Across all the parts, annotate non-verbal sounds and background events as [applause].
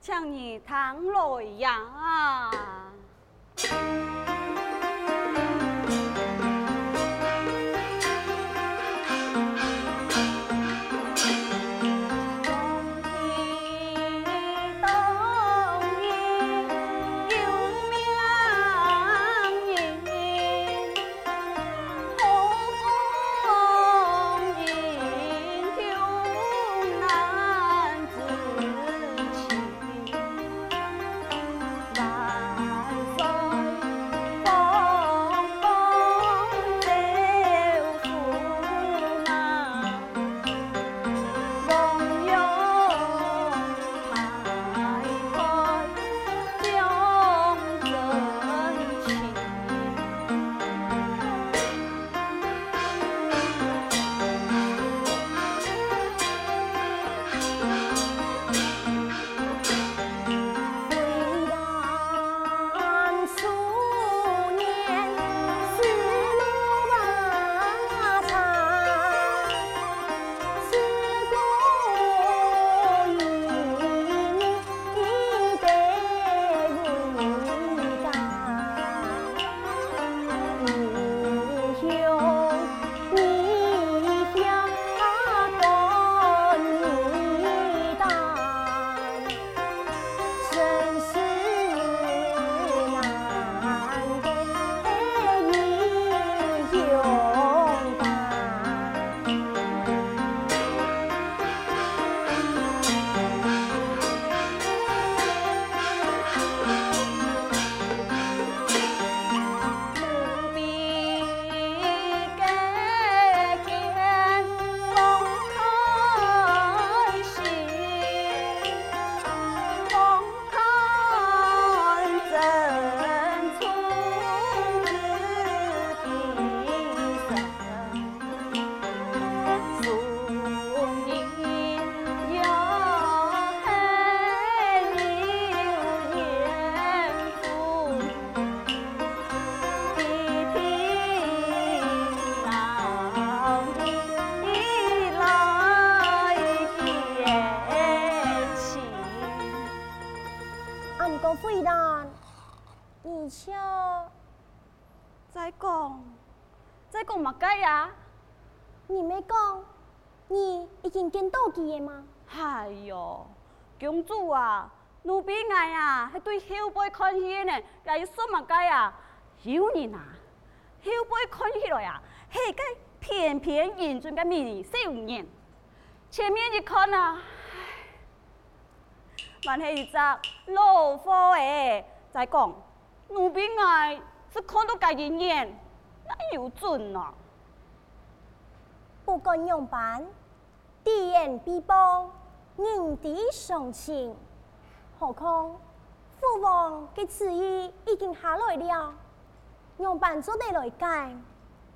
像你唐洛一样你没讲，你已经见到佢嘅吗？哎呦，公主啊，奴婢爱啊，系对后辈看戏呢，又要说乜解啊？有人啊，后辈看起来啊，系个翩翩英俊嘅美少年，前面一看啊，还系一只老虎诶，再讲奴婢爱是看到佢一眼，那有准啊？不管样板，敌人必报，人敌相亲。何况父王嘅旨意已经下来了，样板做得来改，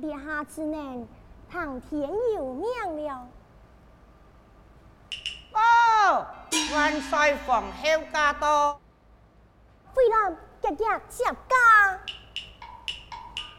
殿下只能听天由命了。哦，万岁皇后驾到，妃兰姐姐接驾。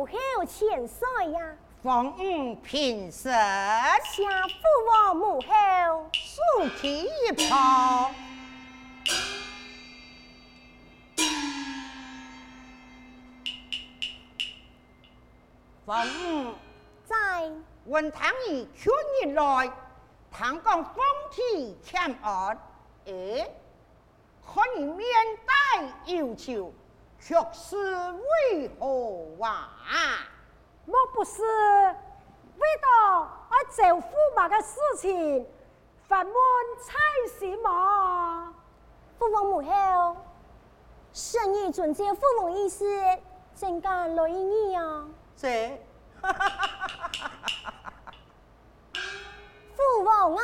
母后千岁呀！奉五平身，下父王母后，竖起一旁。奉五在文唐儿去年来，唐讲风体欠安，诶，可以面带忧愁。却是为何啊？莫不是为到我舅父妈的事情烦闷差事吗？父王母后，神已遵照父王意思，怎敢来意你啊？这 [laughs] 父王啊！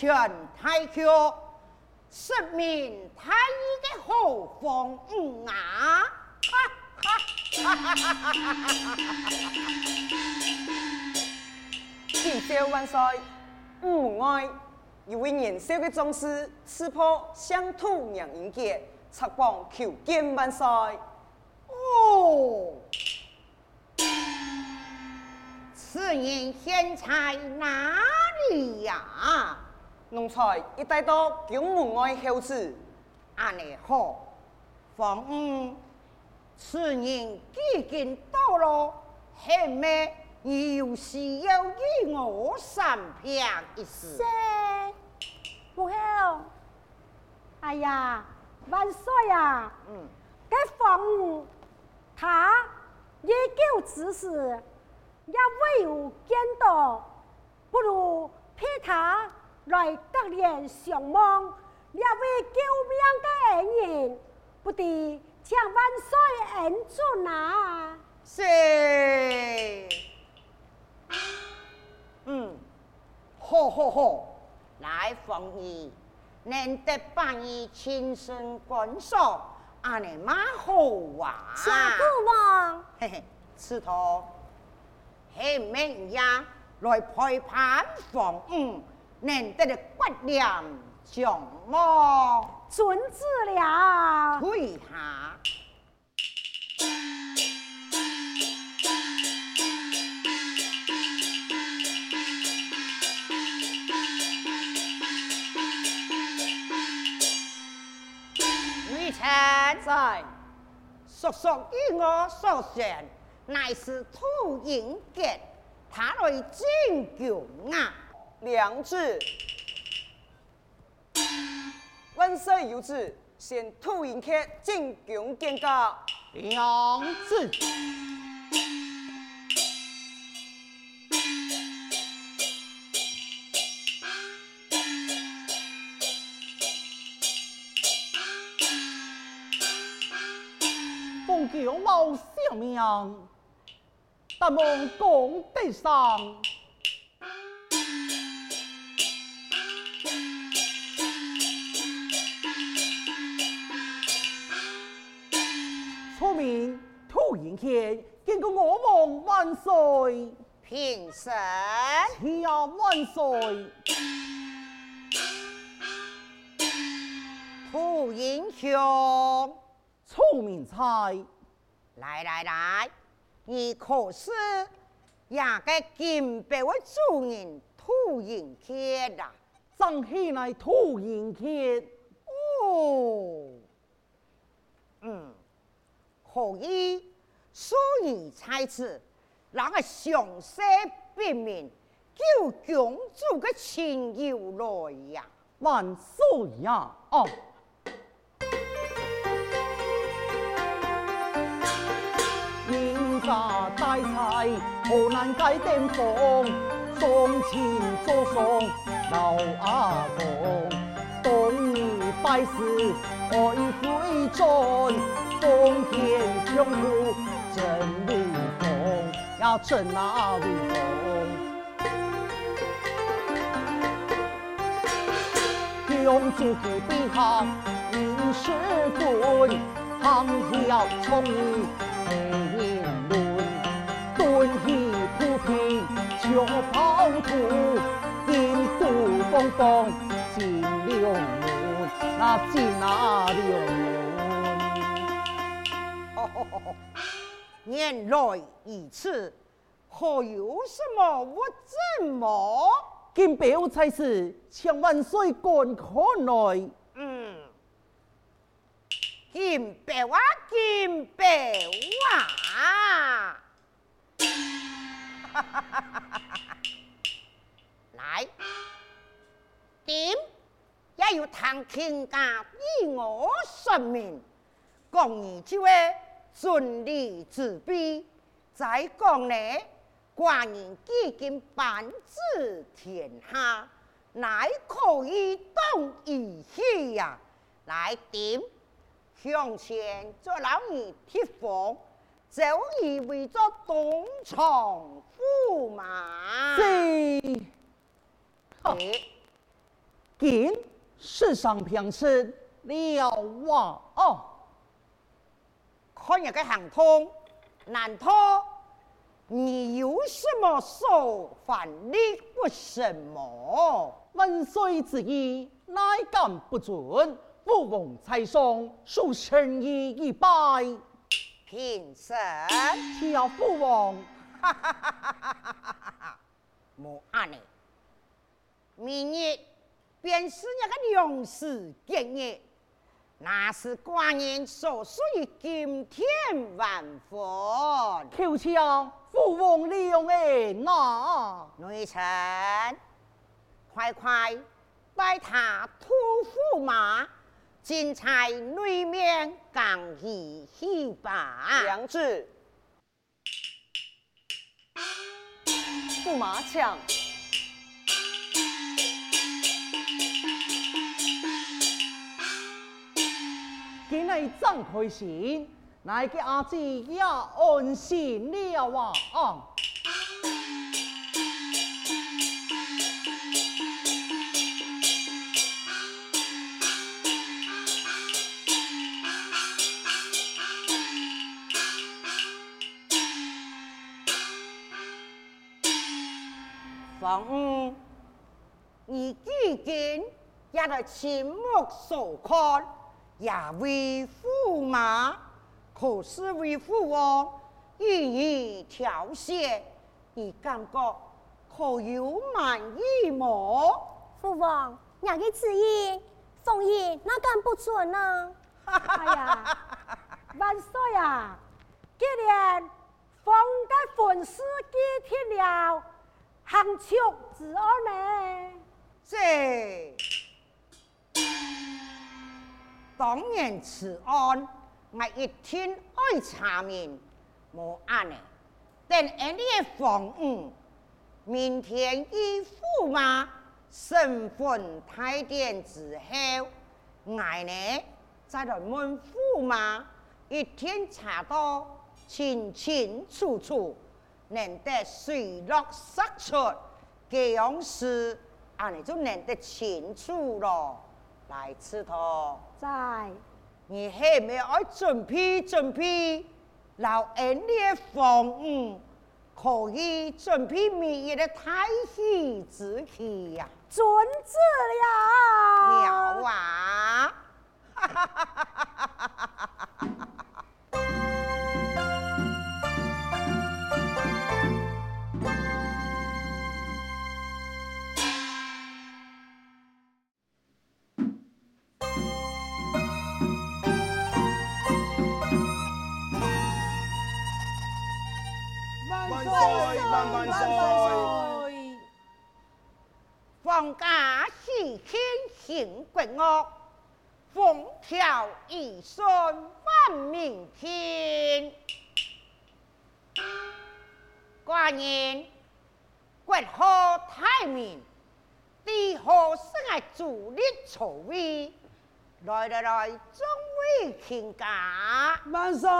全大局，实名太医的好风雨啊！启奏万岁，吴外一位年少的壮士刺破乡土人杰，插榜求见万岁。哦。此人现在哪里呀、啊？奴才一带到宫门外候旨。安尼好，房屋，此人已经到了，后面你有需要与我商量一事。是，母后。哎呀，万岁呀！嗯，该凤五，他也够指示。也未有见到，不如来得连相望，两位救命的恩人，不敌请万岁恩准啊！是，嗯，好好好，来凤仪，难得半夜亲身观赏，安尼蛮好啊！请父王，嘿嘿，此头。黑明呀，来陪伴凤五，难得的骨量将么？遵旨了。退下。微臣在，叔叔与我所选。乃是土英杰，他来进宫啊！良子，万岁有旨，先土英杰进宫见驾。良子，奉诏某小命。但望公德上，出名土英杰，见过我王万岁，平身，下万岁，土英雄，聪明才，来来来。你可是也该金杯的主人土英杰呐？正是乃土英杰哦，嗯，可以，所以才此，那个详细辨明，救公主的情由来呀，万岁呀！哦。家大财，河南街顶峰，送亲做送老阿公，东尼拜师爱回转，冬天中午正立风，要正哪里风？用竹竿背后迎师棍，旁挑葱郁黑轮，蹲起铺平脚抛土，金鼓风风进柳门，那进哪门？[laughs] 年来一次，可有什么我怎么？金表才是千万岁官可耐。嗯，金表啊，金表啊！[laughs] 来，点也要谈天价，以我说明，讲你就会。顺利自备，再讲呢，寡人几经半治天下，乃可以当一气呀，来点。向前做老二贴房，早已为做东床驸马。是，好，见世上平时了哇哦，看人嘅行通，难道你有什么说法力不什么？万岁之意，乃敢不准？父王在上，恕臣意一拜。平身，只要父王，哈哈哈哈哈哈！莫安尼，明日便是那个良时吉日，那是寡人所属于金天万分。求求父王利用诶，那！内臣，快快拜他吐驸马。金钗内面刚一戏吧，良子，驸马枪，今日真开心，那个阿姊也安心了啊！房屋，你几经也在亲目所看，也为驸马，可是为父王予以挑选，你感觉可有满意么？父王，哪个旨意，奉懿哪敢不准呢？哎呀，[laughs] 万岁啊！既然封的婚事既定了。行出之案呢？这当然此案，我一天爱查明。无案呢？等俺的房屋，明天以驸马身份太典之后，我呢再来问驸马，一天查到清清楚楚。能得水落石出，这样事，俺们就能得清楚咯。来，吃头在，你还没爱准备准备，老恩的房屋可以准备明日的太喜之气呀？准子了。了啊！哈哈哈哈哈哈哈哈！岁，万万岁。皇家喜庆行国恶，风调雨顺万民天。过年，国号太明，帝号生爱主力筹备，来来来，众位请假，万岁。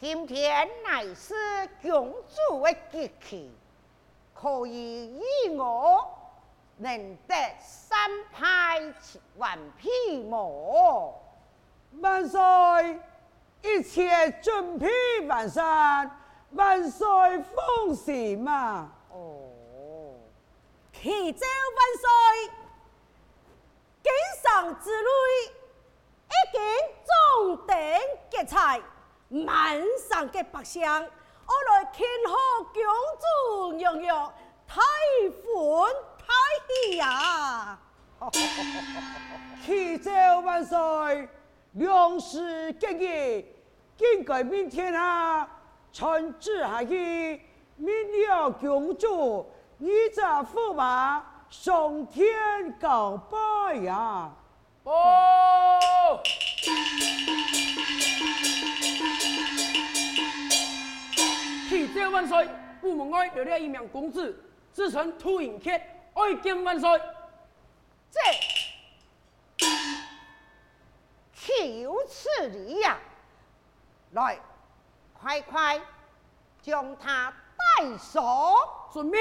今天乃是公主的吉期，可以以我能得三派完璧么？万岁！一切准备完善，万岁放心嘛！哦，启奏万岁，经上之瑞已经重点结彩，满上嘅白香，我来庆贺公主娘娘太欢太喜呀！[laughs] 启奏万岁！粮食给予，今改明天啊，传旨下去，明了公主，你这驸马上天告拜呀！报！启奏万岁！午门爱留了一名公子，自称屠银客，爱敬万岁。这岂。有此理呀！来，快快将他带走。遵命。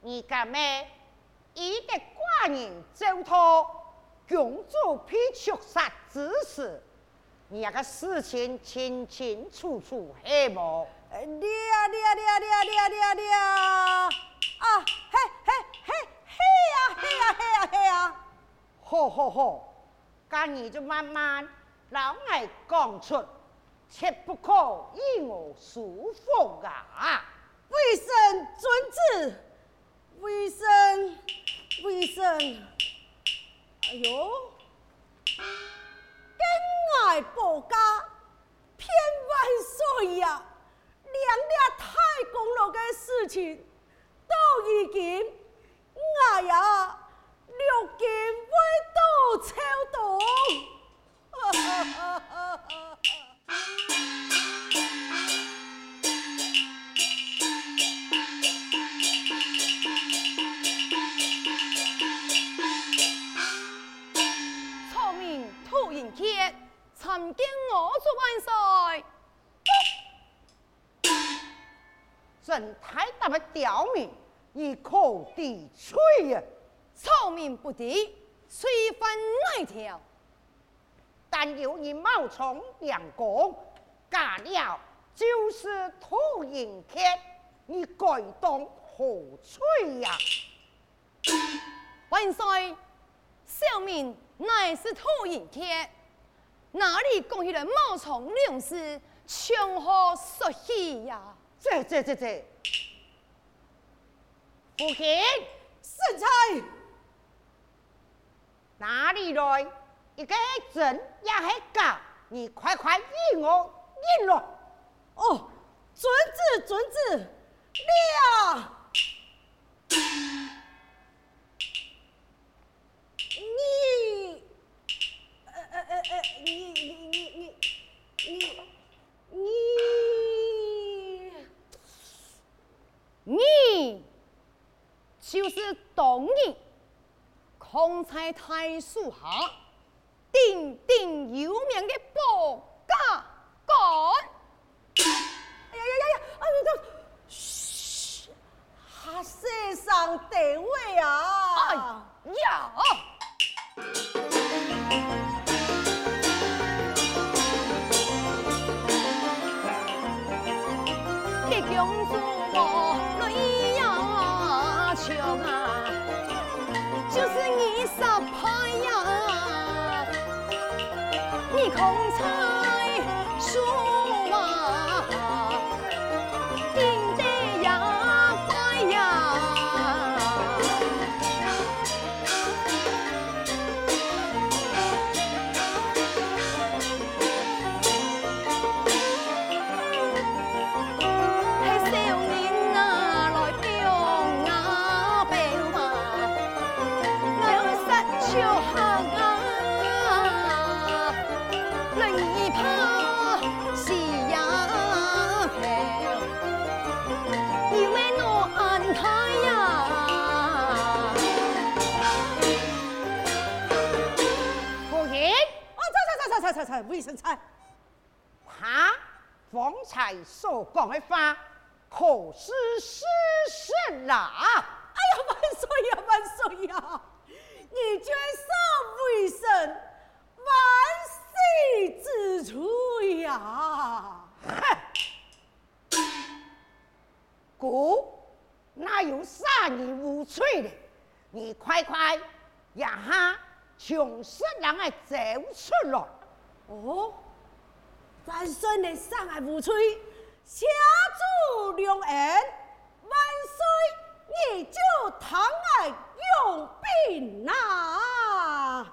你干咩？一个寡人走脱，公主被枪杀。之事你那个事情清清楚楚，黑么？哎呀呀呀呀呀呀呀！啊，嘿嘿嘿嘿呀嘿呀嘿呀嘿呀！好好好，今日就慢慢老爱讲出，切不可以我束缚啊！微臣遵旨，微臣微臣，哎呦！敬爱报家，偏万岁呀！两俩太公了的事情都已经，哎呀，六斤未到超动。[laughs] 参见我做万岁，朕太大的刁民，以可抵吹呀！聪明不敌，吹翻哪条？但有你冒充两公，假了就是土银客，你该当何罪呀？万岁，小民乃是土银客。哪里讲起来冒充领事，从何说起呀？这这这这，父亲，身材，哪里来一个真也是假？你快快与我认了。哦，遵旨遵旨，了。太树下，鼎鼎有名的可是事实啦！哎呀，万岁呀，万岁呀！你居然说为神万岁之处呀！哼！姑，哪有杀你无罪的？你快快让他从室内走出来！哦。万岁的上海无吹，下主良恩，万岁你就堂而用兵呐！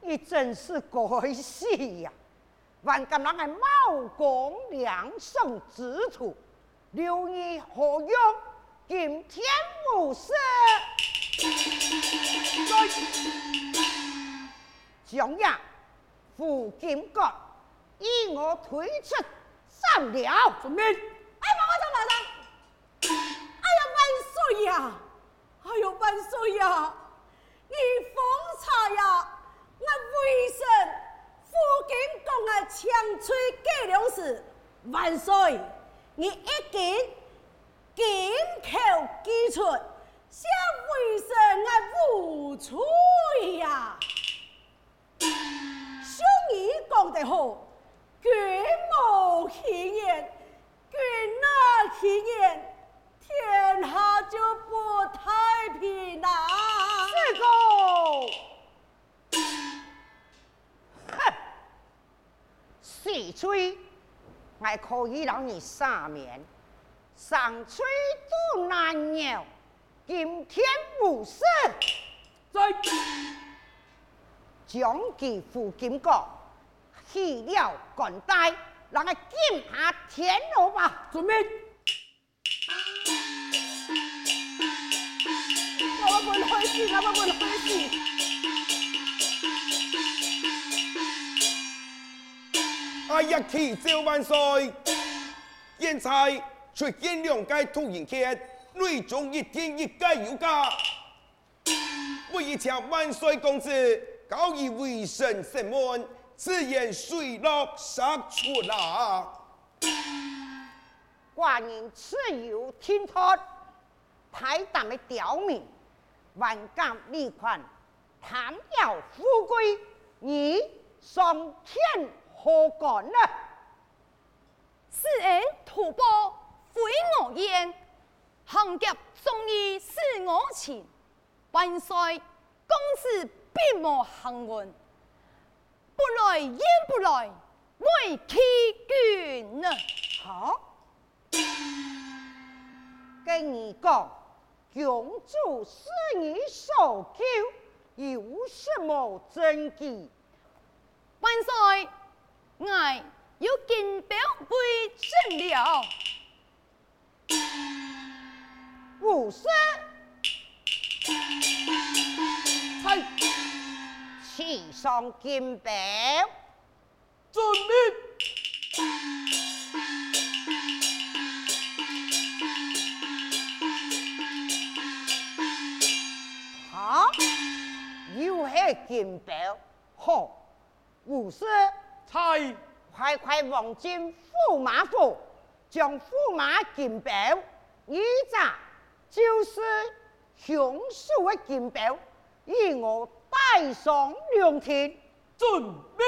你真是该死呀！万敢人的冒功两胜之徒，留你何用？今天无事，将呀，副金国依我推出上了。遵命。哎，马上马上。哎呀，万岁呀！哎呦，万岁呀！你方才呀，我为神副金国啊，强吹计量是，万岁，你一见。金口击出，想为神啊无罪呀！兄弟讲得好，君无戏言，君哪戏言，天下就不太平啦！四公，哼，死罪，还可以让你赦免。上吹都难饶，今天无事。在将其副金国去了干带，让他剑下天牢吧。遵命。我不回去，我不回去。哎呀，启奏万岁！现在。出见两届突然客，内中一天一届有加。我一请万岁公子，高以为神审问，此言水落石出啦。寡人自有听托，太胆的刁民，万敢利款，贪要富贵，你上天何干呢？是恩吐蕃。非我言，行劫忠义是我情。万岁，公子并无幸运，不来焉不来，为欺君呢？好，跟你讲，公主是你所求，有什么证据？万岁，我有金表为证了。五十，嗨，骑上金表，遵命。好，又系金表，好，五十，嗨，快快往进驸马府。将驸马金表，依着就是雄狮的金表与我带上两天准备